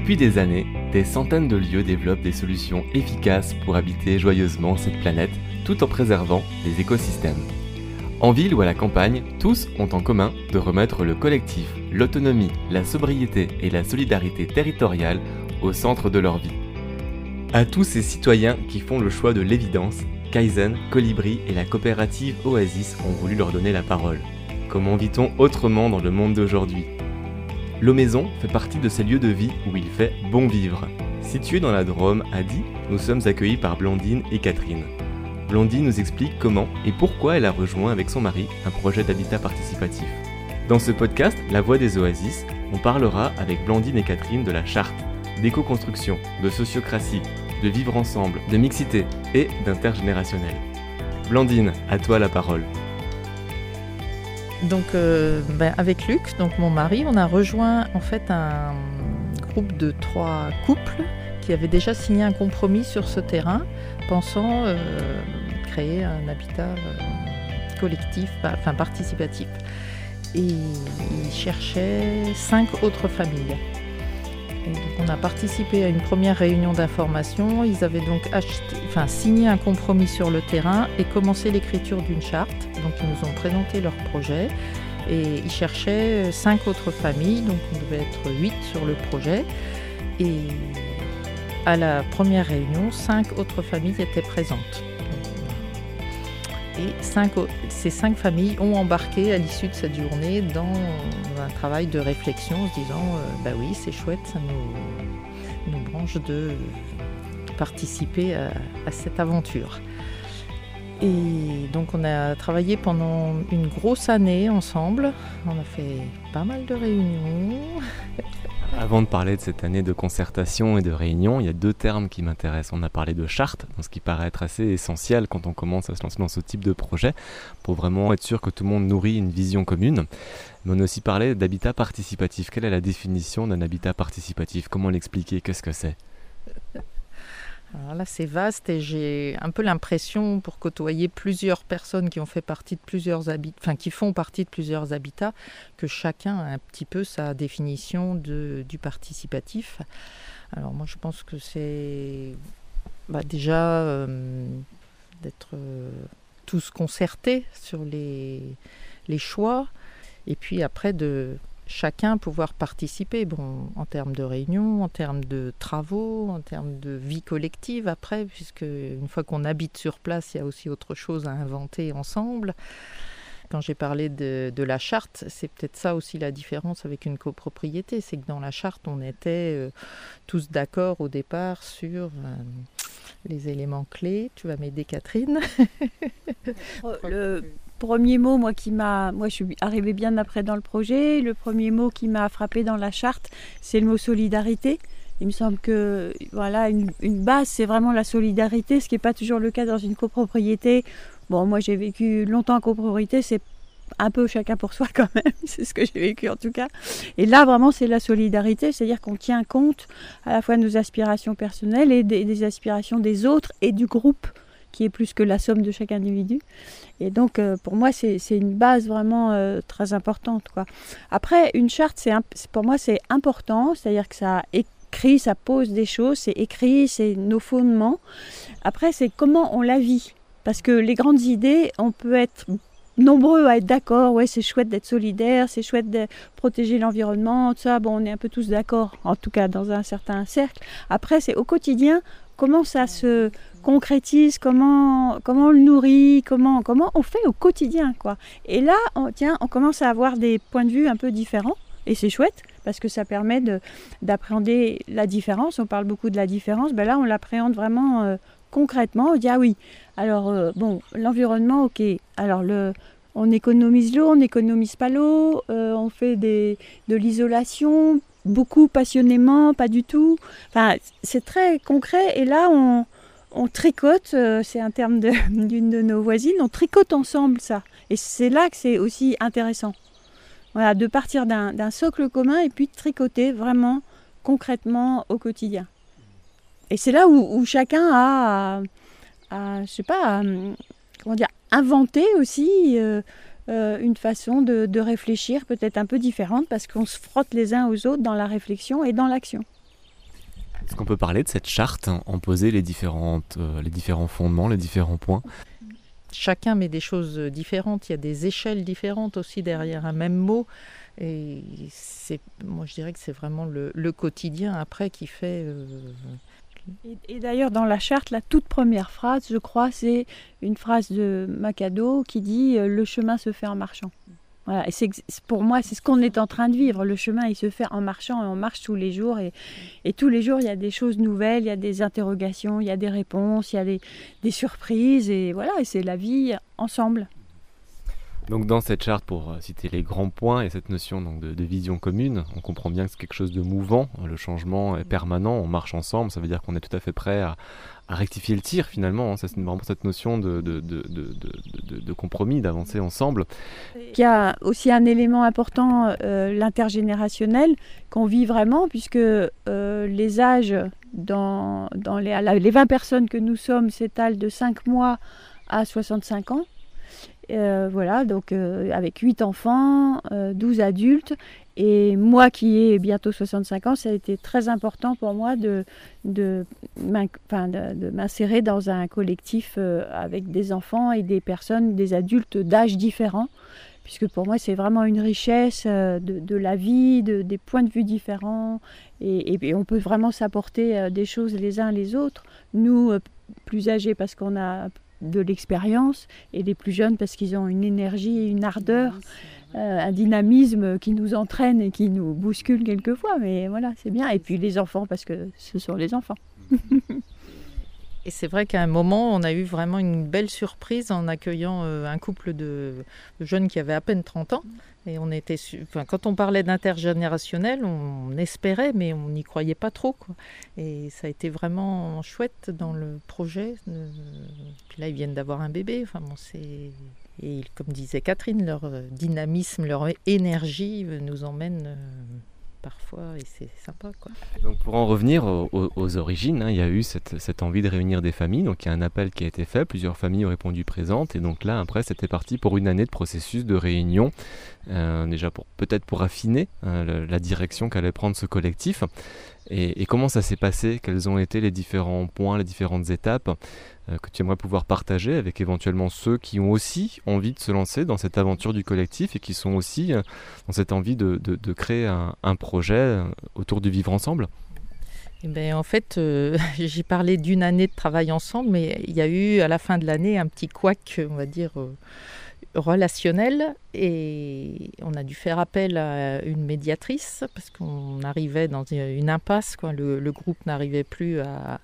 Depuis des années, des centaines de lieux développent des solutions efficaces pour habiter joyeusement cette planète tout en préservant les écosystèmes. En ville ou à la campagne, tous ont en commun de remettre le collectif, l'autonomie, la sobriété et la solidarité territoriale au centre de leur vie. À tous ces citoyens qui font le choix de l'évidence, Kaizen, Colibri et la coopérative Oasis ont voulu leur donner la parole. Comment vit-on autrement dans le monde d'aujourd'hui? L'eau Maison fait partie de ces lieux de vie où il fait bon vivre. Situé dans la Drôme, à Die, nous sommes accueillis par Blandine et Catherine. Blondie nous explique comment et pourquoi elle a rejoint avec son mari un projet d'habitat participatif. Dans ce podcast, La Voix des Oasis, on parlera avec Blandine et Catherine de la charte, d'éco-construction, de sociocratie, de vivre ensemble, de mixité et d'intergénérationnel. Blandine, à toi la parole. Donc euh, ben, avec Luc, donc mon mari, on a rejoint en fait un groupe de trois couples qui avaient déjà signé un compromis sur ce terrain, pensant euh, créer un habitat euh, collectif, enfin participatif. Et ils cherchaient cinq autres familles. On a participé à une première réunion d'information. Ils avaient donc signé un compromis sur le terrain et commencé l'écriture d'une charte. Donc ils nous ont présenté leur projet et ils cherchaient cinq autres familles. Donc on devait être huit sur le projet. Et à la première réunion, cinq autres familles étaient présentes. Et ces cinq familles ont embarqué à l'issue de cette journée dans un travail de réflexion en se disant euh, bah oui, c'est chouette, ça nous, nous branche de participer à cette aventure. Et donc on a travaillé pendant une grosse année ensemble. On a fait pas mal de réunions. Avant de parler de cette année de concertation et de réunion, il y a deux termes qui m'intéressent. On a parlé de charte, ce qui paraît être assez essentiel quand on commence à se lancer dans ce type de projet, pour vraiment être sûr que tout le monde nourrit une vision commune. Mais on a aussi parlé d'habitat participatif. Quelle est la définition d'un habitat participatif? Comment l'expliquer? Qu'est-ce que c'est? Alors là, c'est vaste et j'ai un peu l'impression, pour côtoyer plusieurs personnes qui ont fait partie de plusieurs enfin qui font partie de plusieurs habitats, que chacun a un petit peu sa définition du participatif. Alors moi, je pense que c'est bah, déjà euh, d'être euh, tous concertés sur les choix, et puis après de chacun pouvoir participer, bon, en termes de réunions, en termes de travaux, en termes de vie collective après, puisque une fois qu'on habite sur place, il y a aussi autre chose à inventer ensemble. Quand j'ai parlé de, la charte, c'est peut-être ça aussi la différence avec une copropriété, c'est que dans la charte, on était euh, tous d'accord au départ sur euh, les éléments clés. Tu vas m'aider, Catherine. le premier mot, moi, qui m'a, moi, je suis arrivée bien après dans le projet. Le premier mot qui m'a frappé dans la charte, c'est le mot solidarité. Il me semble que voilà une, base, c'est vraiment la solidarité, ce qui n'est pas toujours le cas dans une copropriété. Bon, moi, j'ai vécu longtemps en copropriété, c'est un peu chacun pour soi quand même, c'est ce que j'ai vécu en tout cas. Et là, vraiment, c'est la solidarité, c'est-à-dire qu'on tient compte à la fois de nos aspirations personnelles et des aspirations des autres et du groupe qui est plus que la somme de chaque individu. Et donc, euh, pour moi, c'est une base vraiment euh, très importante. Quoi. Après, une charte, pour moi, c'est important, c'est-à-dire que ça écrit, ça pose des choses, c'est écrit, c'est nos fondements. Après, c'est comment on la vit. Parce que les grandes idées, on peut être nombreux à être d'accord, ouais, c'est chouette d'être solidaire, c'est chouette de protéger l'environnement, tout ça, bon, on est un peu tous d'accord, en tout cas dans un certain cercle. Après, c'est au quotidien, comment ça se concrétise, comment, comment on le nourrit, comment, comment on fait au quotidien. quoi. Et là, on, tiens, on commence à avoir des points de vue un peu différents, et c'est chouette, parce que ça permet d'appréhender la différence. On parle beaucoup de la différence, ben là, on l'appréhende vraiment euh, concrètement. On dit, ah oui, alors, euh, bon, l'environnement, ok, alors le... On économise l'eau, on n'économise pas l'eau, euh, on fait des, de l'isolation, beaucoup passionnément, pas du tout. Enfin, c'est très concret. Et là, on, tricote, euh, c'est un terme d'une de, nos voisines, on tricote ensemble ça. Et c'est là que c'est aussi intéressant. Voilà, de partir d'un socle commun et puis de tricoter vraiment concrètement au quotidien. Et c'est là où, chacun a, je sais pas, comment dire, inventé aussi. Euh, euh, une façon de, réfléchir peut-être un peu différente parce qu'on se frotte les uns aux autres dans la réflexion et dans l'action. Est-ce qu'on peut parler de cette charte, en poser les, différentes, les différents fondements, les différents points? Chacun met des choses différentes, il y a des échelles différentes aussi derrière un même mot. Et c'est, moi je dirais que c'est vraiment le, quotidien après qui fait et, d'ailleurs, dans la charte, la toute première phrase, je crois, c'est une phrase de Macado qui dit euh, Le chemin se fait en marchant. Pour moi, c'est ce qu'on est en train de vivre. Le chemin, il se fait en marchant et on marche tous les jours. Et, et tous les jours, il y a des choses nouvelles, il y a des interrogations, il y a des réponses, il y a des, des surprises. Et voilà, et c'est la vie ensemble. Donc dans cette charte, pour euh, citer les grands points et cette notion donc, de, vision commune, on comprend bien que c'est quelque chose de mouvant, le changement est permanent, on marche ensemble, ça veut dire qu'on est tout à fait prêt à, rectifier le tir finalement, hein. c'est vraiment cette notion de, de compromis, d'avancer ensemble. Il y a aussi un élément important, euh, l'intergénérationnel, qu'on vit vraiment, puisque euh, les âges dans, dans les, les 20 personnes que nous sommes s'étalent de 5 mois à 65 ans. Euh, voilà, donc euh, avec 8 enfants, 12 euh, adultes. Et moi qui ai bientôt 65 ans, ça a été très important pour moi de, de, m'insérer dans un collectif avec des enfants et des personnes, des adultes d'âge différents. Puisque pour moi, c'est vraiment une richesse de, la vie, de, des points de vue différents. Et, et on peut vraiment s'apporter des choses les uns les autres. Nous, plus âgés, parce qu'on a de l'expérience et les plus jeunes parce qu'ils ont une énergie et une ardeur, euh, un dynamisme qui nous entraîne et qui nous bouscule quelquefois. Mais voilà, c'est bien. Et puis les enfants parce que ce sont les enfants. Et c'est vrai qu'à un moment, on a eu vraiment une belle surprise en accueillant euh, un couple de, jeunes qui avaient à peine 30 ans. Et on était, enfin, quand on parlait d'intergénérationnel, on, espérait, mais on n'y croyait pas trop. Et ça a été vraiment chouette dans le projet. Puis là, ils viennent d'avoir un bébé. Enfin. Et comme disait Catherine, leur euh, dynamisme, leur énergie nous emmène euh, parfois et c'est sympa. Donc pour en revenir aux, origines, hein, il y a eu cette, envie de réunir des familles, donc il y a un appel qui a été fait, plusieurs familles ont répondu présentes. Et donc là après c'était parti pour une année de processus de réunion, euh, déjà peut-être pour affiner hein, la direction qu'allait prendre ce collectif. Et, comment ça s'est passé? Quels ont été les différents points, les différentes étapes? Que tu aimerais pouvoir partager avec éventuellement ceux qui ont aussi envie de se lancer dans cette aventure du collectif et qui sont aussi euh, dans cette envie de, de, créer un, projet euh, autour du vivre ensemble. Eh ben, en fait, j'ai parlé d'une année de travail ensemble, mais il y a eu à la fin de l'année un petit couac, on va dire, relationnel et on a dû faire appel à une médiatrice parce qu'on arrivait dans une impasse. Quoi. Le, groupe n'arrivait plus à,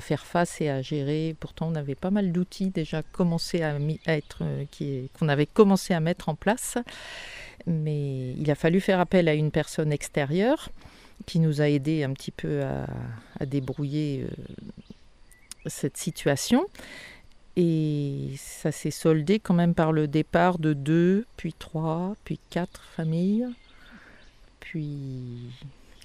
faire face et à gérer. Pourtant, on avait pas mal d'outils déjà commencé à, être, euh, qu'on avait commencé à mettre en place. Mais il a fallu faire appel à une personne extérieure qui nous a aidé un petit peu à, débrouiller euh, cette situation. Et ça s'est soldé quand même par le départ de deux, puis trois, puis quatre familles. Puis,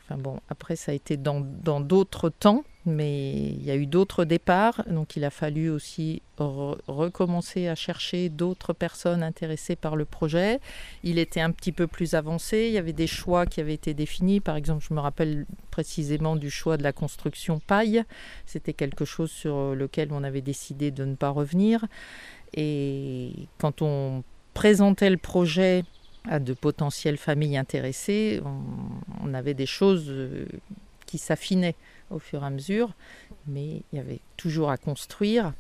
enfin bon, après ça a été dans d'autres temps, mais il y a eu d'autres départs, donc il a fallu aussi recommencer à chercher d'autres personnes intéressées par le projet. Il était un petit peu plus avancé, il y avait des choix qui avaient été définis, par exemple je me rappelle précisément du choix de la construction paille, c'était quelque chose sur lequel on avait décidé de ne pas revenir. Et quand on présentait le projet à de potentielles familles intéressées, on, avait des choses euh, qui s'affinaient au fur et à mesure, mais il y avait toujours à construire.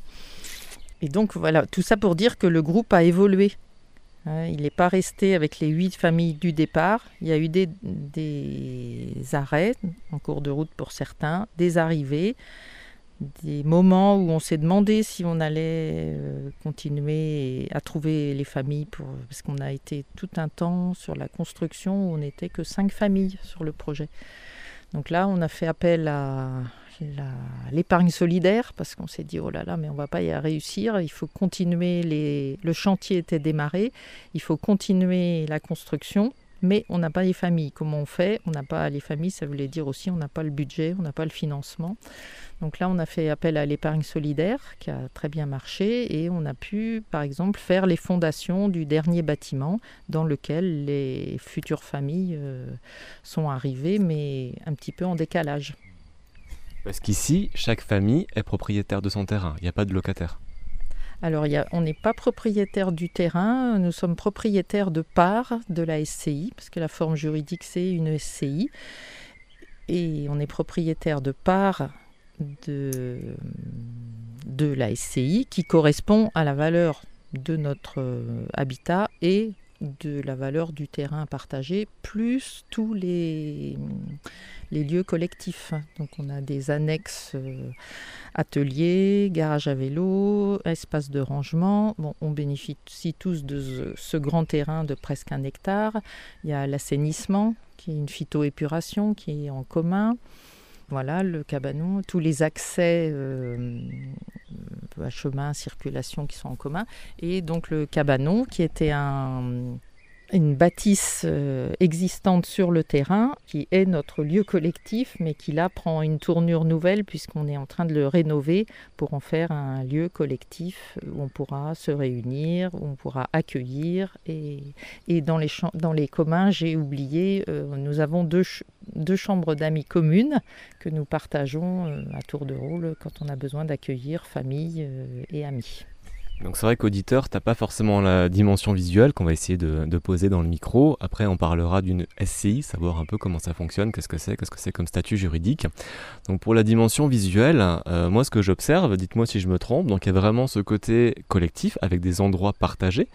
Et donc voilà, tout ça pour dire que le groupe a évolué. Hein, il n'est pas resté avec les huit familles du départ. Il y a eu des, arrêts en cours de route pour certains, des arrivées, des moments où on s'est demandé si on allait euh, continuer à trouver les familles, parce qu'on a été tout un temps sur la construction où on n'était que cinq familles sur le projet. Donc là, on a fait appel à l'épargne solidaire parce qu'on s'est dit oh là là mais on va pas y réussir il faut continuer le chantier était démarré il faut continuer la construction mais on n'a pas les familles. Comment on fait? On n'a pas les familles, ça voulait dire aussi on n'a pas le budget, on n'a pas le financement. Donc là, on a fait appel à l'épargne solidaire qui a très bien marché et on a pu, par exemple, faire les fondations du dernier bâtiment dans lequel les futures familles euh, sont arrivées, mais un petit peu en décalage. Parce qu'ici, chaque famille est propriétaire de son terrain, il n'y a pas de locataire. Alors, on n'est pas propriétaire du terrain, nous sommes propriétaires de parts de la SCI, parce que la forme juridique, c'est une SCI. Et on est propriétaire de parts de, de la SCI qui correspond à la valeur de notre euh, habitat et de la valeur du terrain partagé, plus tous les, les lieux collectifs. Donc on a des annexes euh, ateliers, garage à vélo, espace de rangement. Bon, on bénéficie tous de ce grand terrain de presque un hectare. Il y a l'assainissement, qui est une phytoépuration qui est en commun. Voilà, le cabanon, tous les accès euh, à chemin, circulation qui sont en commun. Et donc le cabanon, qui était un, une bâtisse euh, existante sur le terrain qui est notre lieu collectif mais qui là prend une tournure nouvelle puisqu'on est en train de le rénover pour en faire un lieu collectif où on pourra se réunir, où on pourra accueillir et, dans, les dans les communs j'ai oublié euh, nous avons deux, deux chambres d'amis communes que nous partageons euh, à tour de rôle quand on a besoin d'accueillir famille et amis. Donc c'est vrai qu'auditeur, t'as pas forcément la dimension visuelle qu'on va essayer de, poser dans le micro. Après, on parlera d'une SCI, savoir un peu comment ça fonctionne, qu'est-ce que c'est, qu'est-ce que c'est comme statut juridique. Donc pour la dimension visuelle, euh, moi ce que j'observe, dites-moi si je me trompe, donc il y a vraiment ce côté collectif avec des endroits partagés,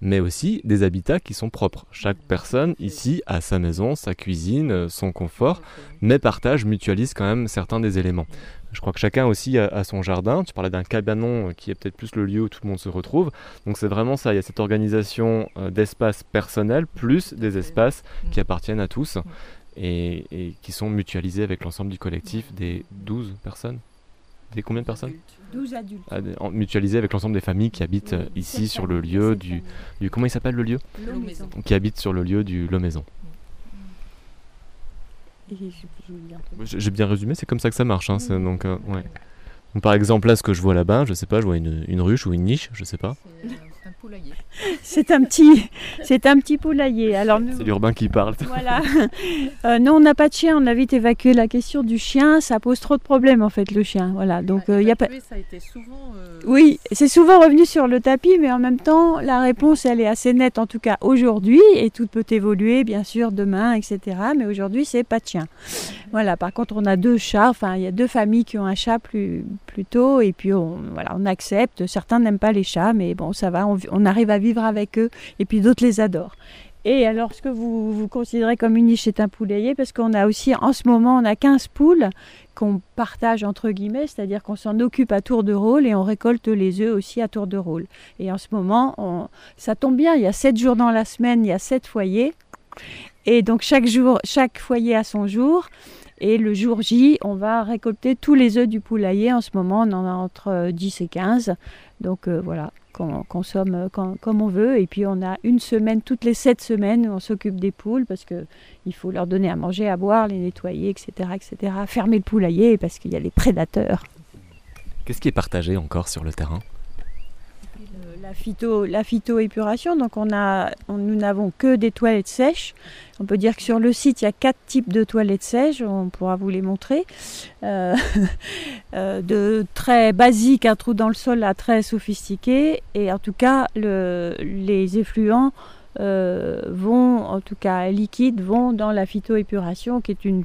mais aussi des habitats qui sont propres. Chaque personne ici a sa maison, sa cuisine, son confort, mais partage, mutualise quand même certains des éléments. Je crois que chacun aussi a, son jardin. Tu parlais d'un cabanon euh, qui est peut-être plus le lieu où tout le monde se retrouve. Donc c'est vraiment ça, il y a cette organisation euh, d'espace personnel plus des espaces qui appartiennent à tous et, qui sont mutualisés avec l'ensemble du collectif des 12 personnes. Des combien de personnes 12 adultes. Ah, mutualisés avec l'ensemble des familles qui habitent euh, ici sur le lieu du, du, Comment il s'appelle le lieu? Maison. Qui habitent sur le lieu du Lo Maison. J'ai bien résumé, c'est comme ça que ça marche. Hein, donc, euh, ouais. par exemple, là, ce que je vois là-bas, je sais pas, je vois une, une ruche ou une niche, je sais pas. C'est un petit, c'est un petit poulailler. Alors c'est l'urbain qui parle. Voilà. Euh, nous, on n'a pas de chien. On a vite évacué la question du chien. Ça pose trop de problèmes en fait le chien. Voilà. Donc il y a pas. Ça a été souvent. Euh, oui, c'est souvent revenu sur le tapis, mais en même temps, la réponse elle est assez nette en tout cas aujourd'hui et tout peut évoluer bien sûr demain, etc. Mais aujourd'hui, c'est pas de chien. Voilà. Par contre, on a deux chats. Enfin, il y a deux familles qui ont un chat plus plus tôt et puis on voilà, on accepte. Certains n'aiment pas les chats, mais bon, ça va. on arrive à vivre avec eux, et puis d'autres les adorent. Et alors, ce que vous, vous considérez comme une niche, c'est un poulailler, parce qu'on a aussi, en ce moment, on a 15 poules qu'on partage entre guillemets, c'est-à-dire qu'on s'en occupe à tour de rôle et on récolte les œufs aussi à tour de rôle. Et en ce moment, on, ça tombe bien, il y a 7 jours dans la semaine, il y a 7 foyers. Et donc chaque jour, chaque foyer a son jour. Et le jour J, on va récolter tous les œufs du poulailler. En ce moment, on en a entre 10 et 15. Donc euh, voilà, qu'on consomme euh, comme on veut. Et puis on a une semaine, toutes les sept semaines, où on s'occupe des poules parce qu'il faut leur donner à manger, à boire, les nettoyer, etc. etc. Fermer le poulailler parce qu'il y a les prédateurs. Qu'est-ce qui est partagé encore sur le terrain? La phyto, la phytoépuration, donc on a, nous n'avons que des toilettes sèches. On peut dire que sur le site, il y a quatre types de toilettes sèches, on pourra vous les montrer. Euh, euh, de très basiques, un trou dans le sol à très sophistiqué. Et en tout cas, le, les effluents euh, vont, en tout cas liquides, vont dans la phytoépuration, qui est une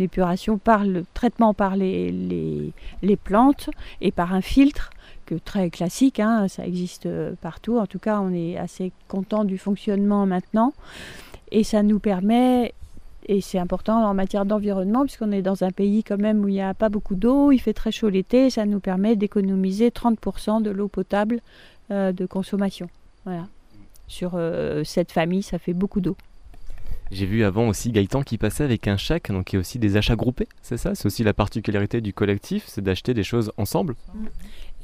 épuration par le traitement par les plantes et par un filtre très classique, hein, ça existe euh, partout. En tout cas, on est assez content du fonctionnement maintenant. Et ça nous permet, et c'est important en matière d'environnement, puisqu'on est dans un pays quand même où il n'y a pas beaucoup d'eau, il fait très chaud l'été, ça nous permet d'économiser 30% de l'eau potable euh, de consommation. Voilà. Sur euh, cette famille, ça fait beaucoup d'eau. J'ai vu avant aussi Gaëtan qui passait avec un chèque, donc il y a aussi des achats groupés, c'est ça? C'est aussi la particularité du collectif, c'est d'acheter des choses ensemble?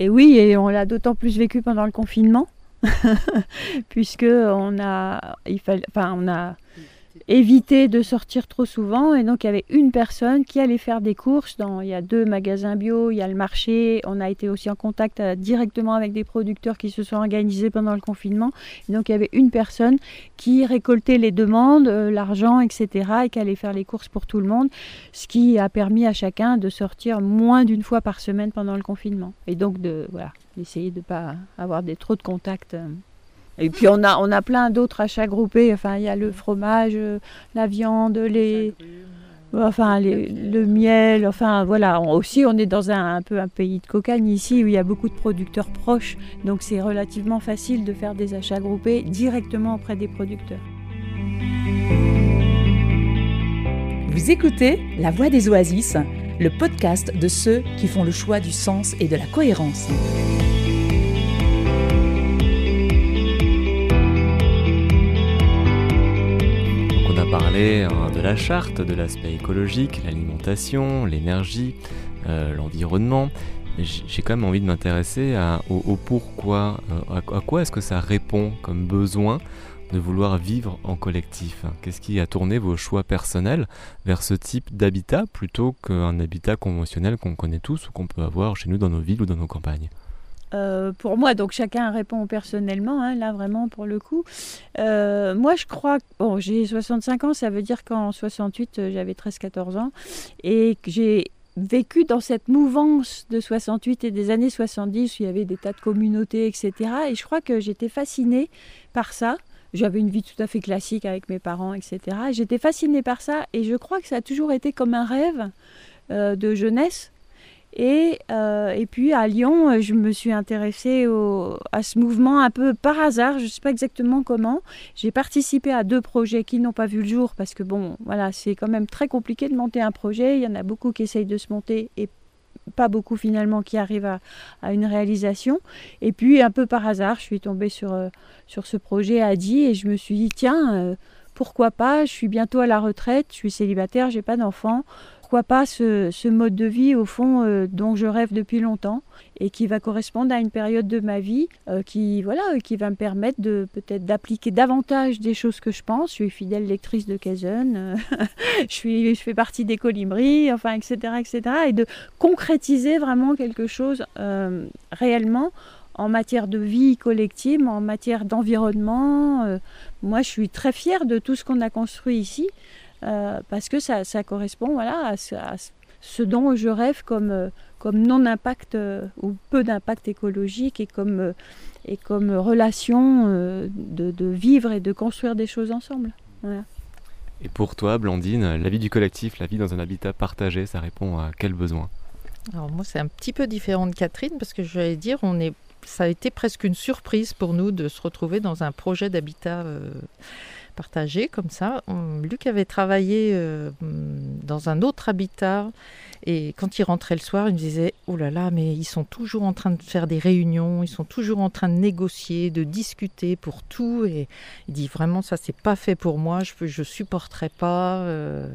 Et oui, et on l'a d'autant plus vécu pendant le confinement, puisque on a, enfin, on a éviter de sortir trop souvent. Et donc il y avait une personne qui allait faire des courses. Dans, il y a deux magasins bio, il y a le marché. On a été aussi en contact euh, directement avec des producteurs qui se sont organisés pendant le confinement. Et donc il y avait une personne qui récoltait les demandes, euh, l'argent, etc. et qui allait faire les courses pour tout le monde. Ce qui a permis à chacun de sortir moins d'une fois par semaine pendant le confinement. Et donc de voilà, d'essayer de ne pas avoir des, trop de contacts. Euh. Et puis on a, on a plein d'autres achats groupés. Enfin, il y a le fromage, euh, la viande, les, enfin le miel. Enfin voilà. aussi, on est dans un, peu un pays de cocagne ici où il y a beaucoup de producteurs proches. Donc c'est relativement facile de faire des achats groupés directement auprès des producteurs. Vous écoutez La Voix des Oasis, le podcast de ceux qui font le choix du sens et de la cohérence. De la charte, de l'aspect écologique, l'alimentation, l'énergie, euh, l'environnement. J'ai quand même envie de m'intéresser au, pourquoi, euh, à, quoi est-ce que ça répond comme besoin de vouloir vivre en collectif? Qu'est-ce qui a tourné vos choix personnels vers ce type d'habitat plutôt qu'un habitat conventionnel qu'on connaît tous ou qu'on peut avoir chez nous dans nos villes ou dans nos campagnes? Euh, pour moi, donc chacun répond personnellement, hein, là vraiment pour le coup. Euh, moi je crois, bon j'ai 65 ans, ça veut dire qu'en 68 euh, j'avais 13-14 ans et que j'ai vécu dans cette mouvance de 68 et des années 70 où il y avait des tas de communautés, etc. Et je crois que j'étais fascinée par ça. J'avais une vie tout à fait classique avec mes parents, etc. J'étais fascinée par ça et je crois que ça a toujours été comme un rêve de jeunesse et, euh, et, puis à Lyon, euh, je me suis intéressée à ce mouvement un peu par hasard, je ne sais pas exactement comment. J'ai participé à deux projets qui n'ont pas vu le jour parce que bon, voilà, c'est quand même très compliqué de monter un projet. Il y en a beaucoup qui essayent de se monter et pas beaucoup finalement qui arrivent à, une réalisation. Et puis un peu par hasard, je suis tombée sur, euh, sur ce projet à Die et je me suis dit, tiens, pourquoi pas, je suis bientôt à la retraite, je suis célibataire, j'ai pas d'enfants pourquoi pas ce, mode de vie au fond euh, dont je rêve depuis longtemps et qui va correspondre à une période de ma vie euh, qui voilà qui va me permettre de peut-être d'appliquer davantage des choses que je pense. Je suis fidèle lectrice de Kaizen, euh, je suis je fais partie des colibris, enfin etc etc et de concrétiser vraiment quelque chose réellement en matière de vie collective, en matière d'environnement. moi, je suis très fière de tout ce qu'on a construit ici. Euh, parce que ça, correspond voilà, à, ce, dont je rêve comme, euh, comme non-impact euh, ou peu d'impact écologique et comme, et comme relation de, vivre et de construire des choses ensemble. Et pour toi, Blandine, la vie du collectif, la vie dans un habitat partagé, ça répond à quel besoin? Alors moi, c'est un petit peu différent de Catherine parce que je vais dire, on est, ça a été presque une surprise pour nous de se retrouver dans un projet d'habitat comme ça. Luc avait travaillé euh, dans un autre habitat et quand il rentrait le soir, il me disait Oh là là, mais ils sont toujours en train de faire des réunions, ils sont toujours en train de négocier, de discuter pour tout. Et il dit Vraiment, ça, c'est pas fait pour moi, je ne supporterai pas, euh,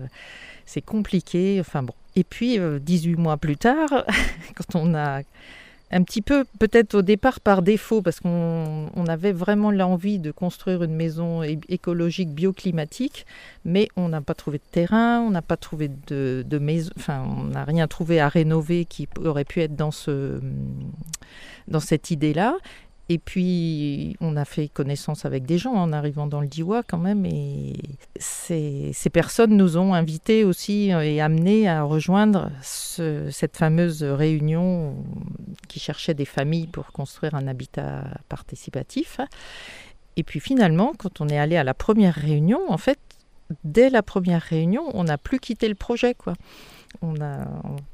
c'est compliqué. Enfin bon. Et puis, 18 euh, mois plus tard, quand on a un petit peu peut-être au départ par défaut, parce qu'on avait vraiment l'envie de construire une maison écologique bioclimatique, mais on n'a pas trouvé de terrain, on n'a pas trouvé de, maison, enfin on n'a rien trouvé à rénover qui aurait pu être dans, ce, dans cette idée-là. Et puis, on a fait connaissance avec des gens en arrivant dans le Diwa quand même. Et ces, personnes nous ont invités aussi euh, et amenés à rejoindre cette fameuse réunion qui cherchait des familles pour construire un habitat participatif. Et puis finalement, quand on est allé à la première réunion, en fait, dès la première réunion, on n'a plus quitté le projet. quoi on,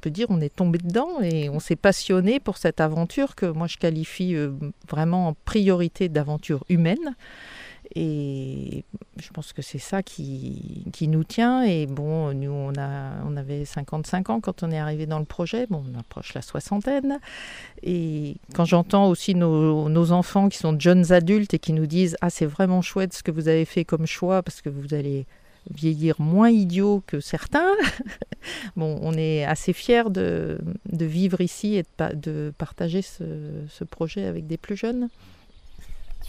peut dire on est tombé dedans et on s'est passionné pour cette aventure que moi je qualifie euh, vraiment en priorité d'aventure humaine. Et je pense que c'est ça qui, qui, nous tient. Et bon, nous, on, a, on avait 55 ans quand on est arrivé dans le projet. Bon, on approche la soixantaine. Et quand j'entends aussi nos, nos, enfants qui sont jeunes adultes et qui nous disent Ah, c'est vraiment chouette ce que vous avez fait comme choix parce que vous allez vieillir moins idiot que certains. bon, on est assez fiers de, vivre ici et de, de partager ce, ce, projet avec des plus jeunes.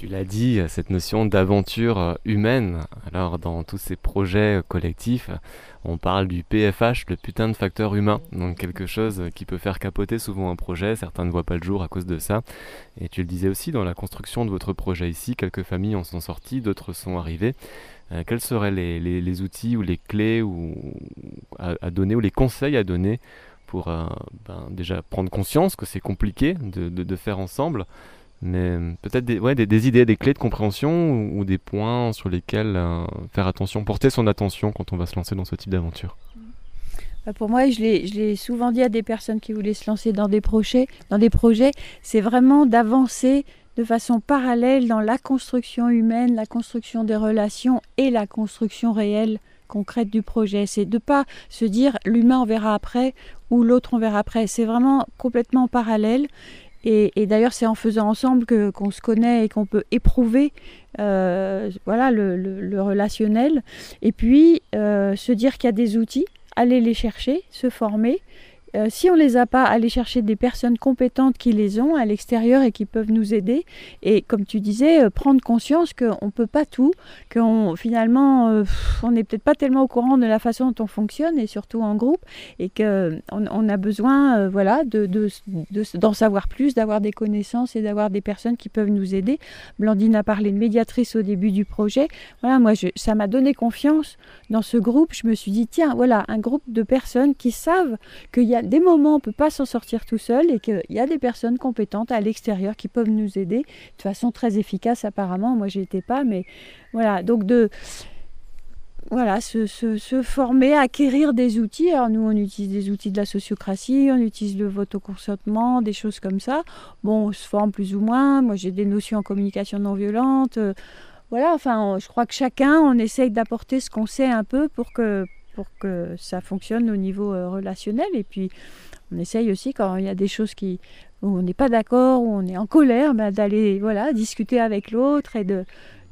Tu l'as dit, cette notion d'aventure humaine. Alors, dans tous ces projets collectifs, on parle du PFH, le putain de facteur humain. Donc, quelque chose qui peut faire capoter souvent un projet. Certains ne voient pas le jour à cause de ça. Et tu le disais aussi, dans la construction de votre projet ici, quelques familles en sont sorties, d'autres sont arrivées. Euh, quels seraient les, outils ou les clés ou, à, donner ou les conseils à donner pour euh, ben, déjà prendre conscience que c'est compliqué de faire ensemble mais peut-être des, ouais, des, idées, des clés de compréhension ou, des points sur lesquels euh, faire attention, porter son attention quand on va se lancer dans ce type d'aventure? Bah, pour moi, je l'ai souvent dit à des personnes qui voulaient se lancer dans des projets, dans des projets, c'est vraiment d'avancer de façon parallèle dans la construction humaine, la construction des relations et la construction réelle concrète du projet. C'est de pas se dire l'humain on verra après ou l'autre on verra après. C'est vraiment complètement parallèle et, d'ailleurs, c'est en faisant ensemble que qu'on se connaît et qu'on peut éprouver euh, voilà, le, relationnel. Et puis, euh, se dire qu'il y a des outils, aller les chercher, se former, euh, si on les a pas, aller chercher des personnes compétentes qui les ont à l'extérieur et qui peuvent nous aider. Et comme tu disais, euh, prendre conscience qu'on ne peut pas tout, qu'on finalement euh, on n'est peut-être pas tellement au courant de la façon dont on fonctionne et surtout en groupe et qu'on on a besoin voilà de, d'en savoir plus, d'avoir des connaissances et d'avoir des personnes qui peuvent nous aider. Blandine a parlé de médiatrice au début du projet. Voilà, moi ça m'a donné confiance dans ce groupe. Je me suis dit tiens voilà un groupe de personnes qui savent qu'il y a des moments, on ne peut pas s'en sortir tout seul et qu'il y a des personnes compétentes à l'extérieur qui peuvent nous aider de façon très efficace apparemment. Moi, n'y étais pas, mais voilà. Donc de voilà, se, se, former, acquérir des outils. Alors nous, on utilise des outils de la sociocratie, on utilise le vote au consentement, des choses comme ça. Bon, on se forme plus ou moins. Moi, j'ai des notions en communication non violente. voilà, enfin, je crois que chacun, on essaye d'apporter ce qu'on sait un peu pour que pour que ça fonctionne au niveau euh, relationnel. Et puis, on essaye aussi quand il y a des choses qui, où on n'est pas d'accord, où on est en colère, bah, d'aller voilà, discuter avec l'autre et de,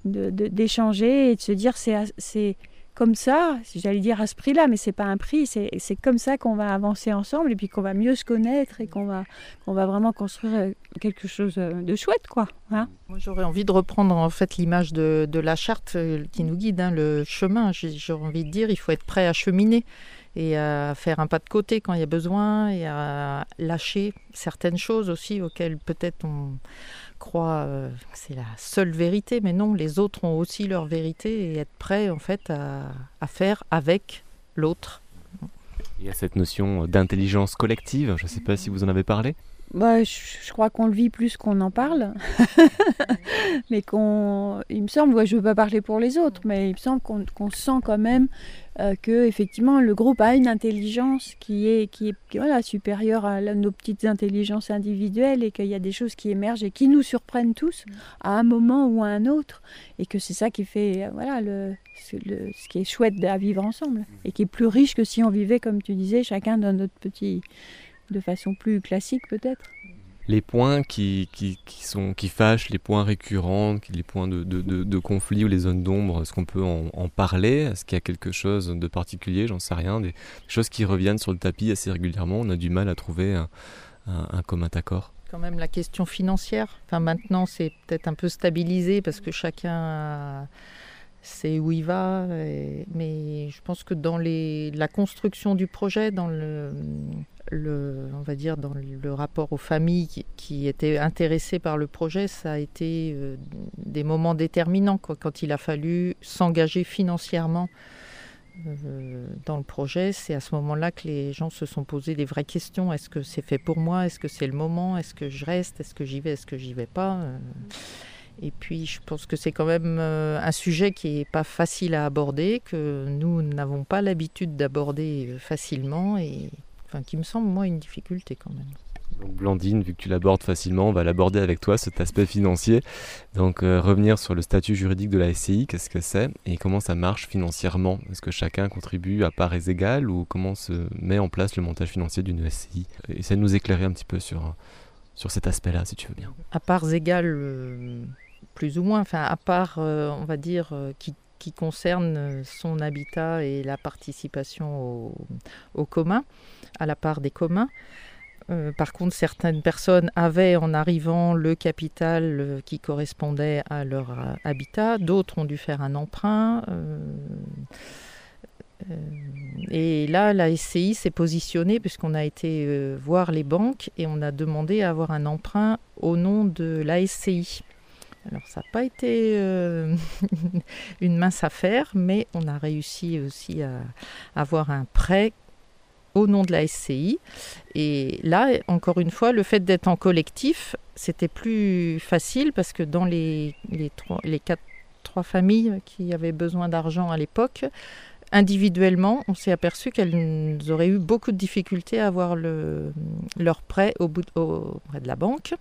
d'échanger et de se dire c'est comme ça, j'allais dire à ce prix-là, mais c'est pas un prix, c'est comme ça qu'on va avancer ensemble et puis qu'on va mieux se connaître et qu'on va, qu'on va vraiment construire euh, quelque chose euh, de chouette, quoi. Hein. Moi, j'aurais envie de reprendre en fait l'image de, de, la charte euh, qui nous guide, hein, le chemin. J'aurais envie de dire, il faut être prêt à cheminer et à faire un pas de côté quand il y a besoin et à lâcher certaines choses aussi auxquelles peut-être on croit euh, que c'est la seule vérité, mais non, les autres ont aussi leur vérité et être prêt en fait à, faire avec l'autre. Il y a cette notion d'intelligence collective, je ne sais pas si vous en avez parlé. Bah, je, crois qu'on le vit plus qu'on en parle, mais qu'on, il me semble, je ne veux pas parler pour les autres, mais il me semble qu'on sent quand même euh, que effectivement le groupe a une intelligence qui est, qui est voilà, supérieure à nos petites intelligences individuelles et qu'il y a des choses qui émergent et qui nous surprennent tous à un moment ou à un autre et que c'est ça qui fait euh, voilà le, le, ce qui est chouette à vivre ensemble et qui est plus riche que si on vivait comme tu disais chacun dans notre petit de façon plus classique peut-être les points qui, qui, qui, sont, qui fâchent, les points récurrents, les points de, de, de, conflit ou les zones d'ombre, est-ce qu'on peut en, parler? Est-ce qu'il y a quelque chose de particulier? J'en sais rien. Des, choses qui reviennent sur le tapis assez régulièrement. On a du mal à trouver un, un, commun accord. Quand même la question financière. Enfin, maintenant, c'est peut-être un peu stabilisé parce que chacun sait où il va. mais je pense que dans les, la construction du projet, dans le on va dire, dans le rapport aux familles qui, étaient intéressées par le projet, ça a été euh, des moments déterminants quand il a fallu s'engager financièrement euh, dans le projet. C'est à ce moment-là que les gens se sont posés des vraies questions. Est-ce que c'est fait pour moi? Est-ce que c'est le moment? Est-ce que je reste? Est-ce que j'y vais? Est-ce que j'y vais pas? Euh, et puis, je pense que c'est quand même un sujet qui n'est pas facile à aborder, que nous n'avons pas l'habitude d'aborder facilement. Et enfin, qui me semble, moi, une difficulté quand même. Donc Blandine, vu que tu l'abordes facilement, on va l'aborder avec toi, cet aspect financier. Donc euh, revenir sur le statut juridique de la SCI, qu'est-ce que c'est et comment ça marche financièrement? Est-ce que chacun contribue à parts égales ou comment se met en place le montage financier d'une SCI Essaie de nous éclairer un petit peu sur, sur cet aspect-là, si tu veux bien. À parts égales, euh, plus ou moins, enfin à part, euh, on va dire, qui qui concerne son habitat et la participation au, au commun, à la part des communs. Euh, par contre, certaines personnes avaient en arrivant le capital euh, qui correspondait à leur euh, habitat, d'autres ont dû faire un emprunt. et là, la SCI s'est positionnée puisqu'on a été voir les banques et on a demandé à avoir un emprunt au nom de la SCI. Alors ça n'a pas été une mince affaire, mais on a réussi aussi à avoir un prêt au nom de la SCI. Et là, encore une fois, le fait d'être en collectif, c'était plus facile parce que dans les, les, trois, les quatre, trois familles qui avaient besoin d'argent à l'époque, individuellement, on s'est aperçu qu'elles auraient eu beaucoup de difficultés à avoir le, leur prêt au bout auprès de la banque.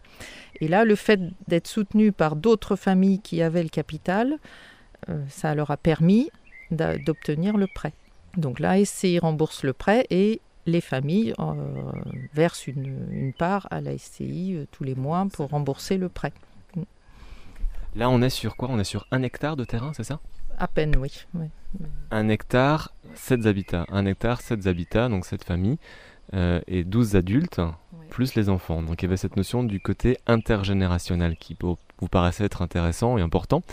Et là, le fait d'être soutenu par d'autres familles qui avaient le capital, euh, ça leur a permis d'obtenir le prêt. Donc la SCI rembourse le prêt et les familles euh, versent une, part à la SCI euh, tous les mois pour rembourser le prêt. Là, on est sur quoi? On est sur un hectare de terrain, c'est ça? À peine, oui. Un hectare, 7 habitats. Un hectare, 7 habitats, donc 7 familles, euh, et 12 adultes, plus les enfants. Donc il y avait cette notion du côté intergénérationnel qui vous paraissait être intéressant et important.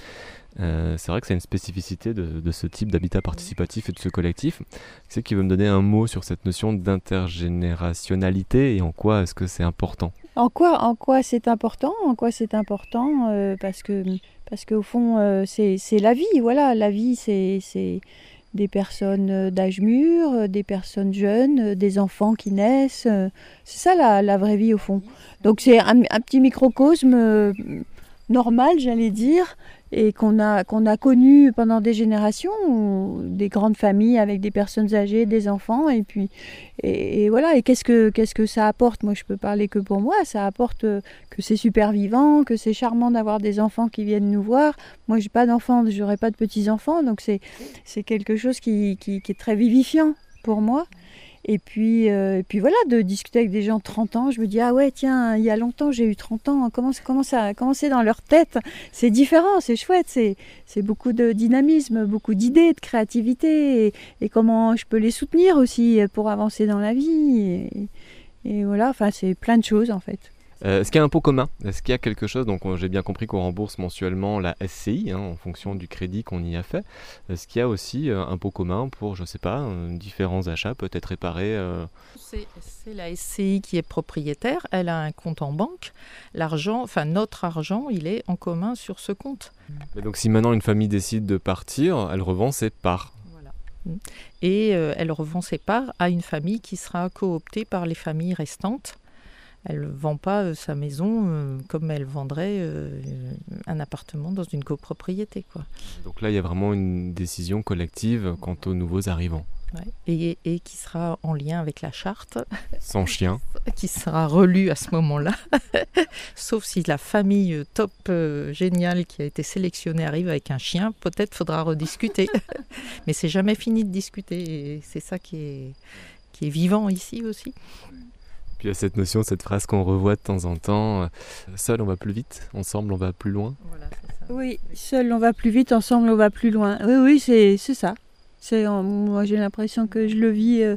Euh, c'est vrai que c'est une spécificité de, ce type d'habitat participatif et de ce collectif. C'est qui veut me donner un mot sur cette notion d'intergénérationnalité et en quoi est-ce que c'est important? En quoi, en quoi c'est important? En quoi c'est important? Euh, Parce que parce qu'au fond euh, c'est la vie. Voilà, la vie c'est des personnes d'âge mûr, des personnes jeunes, des enfants qui naissent. C'est ça la, la, vraie vie au fond. Donc c'est un, un, petit microcosme normal, j'allais dire, et qu'on a, qu'on a connu pendant des générations, des grandes familles avec des personnes âgées, des enfants, et puis et, voilà. Et qu'est-ce que, qu'est-ce que ça apporte? Moi, je peux parler que pour moi. Ça apporte que c'est super vivant, que c'est charmant d'avoir des enfants qui viennent nous voir. Moi, j'ai pas d'enfants, j'aurai pas de petits enfants, donc c'est, c'est quelque chose qui, qui est très vivifiant pour moi. Et puis, euh, puis voilà, de discuter avec des gens de 30 ans, je me dis, ah ouais, tiens, il y a longtemps, j'ai eu 30 ans, comment, comment, ça, comment c'est dans leur tête? C'est différent, c'est chouette, c'est, c'est beaucoup de dynamisme, beaucoup d'idées, de créativité, et, comment je peux les soutenir aussi pour avancer dans la vie. Et, et voilà, enfin, c'est plein de choses en fait. Euh, est-ce qu'il y a un pot commun? Est-ce qu'il y a quelque chose? Donc j'ai bien compris qu'on rembourse mensuellement la SCI hein, en fonction du crédit qu'on y a fait. Est-ce qu'il y a aussi euh, un pot commun pour, je ne sais pas, euh, différents achats, peut-être réparés C'est la SCI qui est propriétaire. Elle a un compte en banque. L'argent, enfin notre argent, il est en commun sur ce compte. donc si maintenant une famille décide de partir, elle revend ses parts. Et elle revend ses parts à une famille qui sera cooptée par les familles restantes elle ne vend pas euh, sa maison euh, comme elle vendrait euh, un appartement dans une copropriété. Quoi. Donc là, il y a vraiment une décision collective quant aux nouveaux arrivants. Et, et, qui sera en lien avec la charte. Sans chien. qui sera relue à ce moment-là. Sauf si la famille top géniale qui a été sélectionnée arrive avec un chien, peut-être faudra rediscuter. Mais c'est jamais fini de discuter et c'est ça qui est, qui est vivant ici aussi. Il y a cette notion, cette phrase qu'on revoit de temps en temps, euh, seul on va plus vite, ensemble on va plus loin. Oui, seul on va plus vite, ensemble on va plus loin. Oui, oui, c'est ça. C'est moi j'ai l'impression que je le vis euh,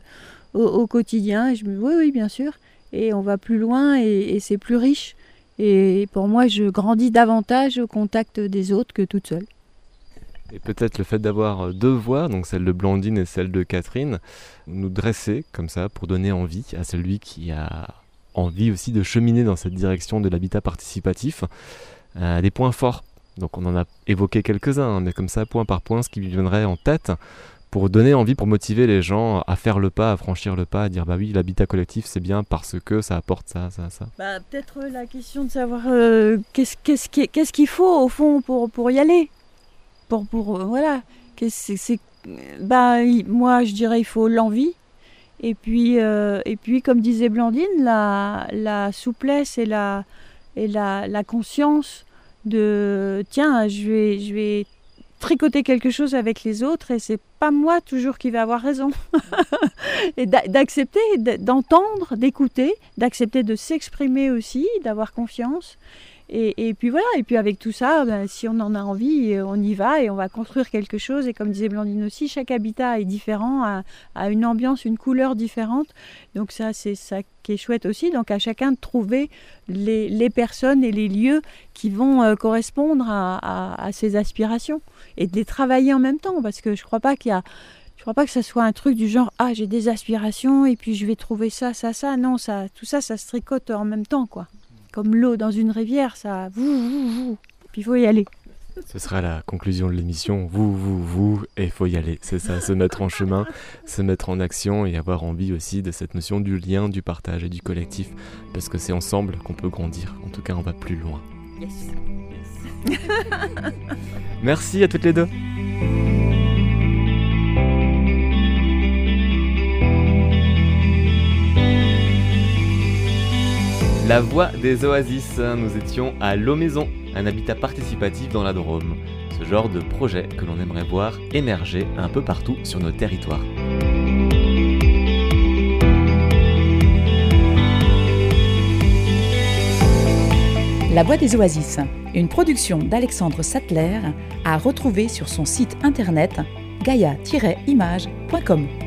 au, quotidien. je oui, oui, bien sûr. Et on va plus loin et, c'est plus riche. Et pour moi, je grandis davantage au contact des autres que toute seule. Et peut-être le fait d'avoir deux voix, donc celle de Blandine et celle de Catherine, nous dresser comme ça pour donner envie à celui qui a envie aussi de cheminer dans cette direction de l'habitat participatif, euh, des points forts. Donc on en a évoqué quelques-uns, hein, mais comme ça, point par point, ce qui lui viendrait en tête pour donner envie, pour motiver les gens à faire le pas, à franchir le pas, à dire bah oui, l'habitat collectif c'est bien parce que ça apporte ça, ça, ça. Bah, Peut-être la question de savoir euh, qu'est-ce qu'il faut au fond pour, pour y aller. Pour, pour, euh, voilà, c'est bah, moi, je dirais il faut l'envie. Et puis, euh, et puis, comme disait Blandine, la, la souplesse et la, et la, la, conscience de tiens, je vais, je vais tricoter quelque chose avec les autres et c'est pas moi toujours qui vais avoir raison. et d'accepter, d'entendre, d'écouter, d'accepter de s'exprimer aussi, d'avoir confiance Et, puis voilà, et puis avec tout ça, ben, si on en a envie, on y va et on va construire quelque chose. Et comme disait Blandine aussi, chaque habitat est différent, a, une ambiance, une couleur différente. Donc ça, c'est ça qui est chouette aussi. Donc à chacun de trouver les, personnes et les lieux qui vont euh, correspondre à, ses aspirations et de les travailler en même temps. Parce que je ne crois pas qu'il y a je crois pas que ça soit un truc du genre ah j'ai des aspirations et puis je vais trouver ça ça ça non ça tout ça ça se tricote en même temps quoi comme l'eau dans une rivière, ça vous, vous, vous. Puis il faut y aller. Ce sera la conclusion de l'émission. Vous, vous, vous, et il faut y aller. C'est ça, se mettre en chemin, se mettre en action et avoir envie aussi de cette notion du lien, du partage et du collectif. Parce que c'est ensemble qu'on peut grandir. En tout cas, on va plus loin. Yes. yes. Merci à toutes les deux. La voix des oasis, nous étions à L'Eau Maison, un habitat participatif dans la Drôme. Ce genre de projet que l'on aimerait voir émerger un peu partout sur nos territoires. La Voix des Oasis, une production d'Alexandre Sattler, à retrouver sur son site internet gaia-image.com.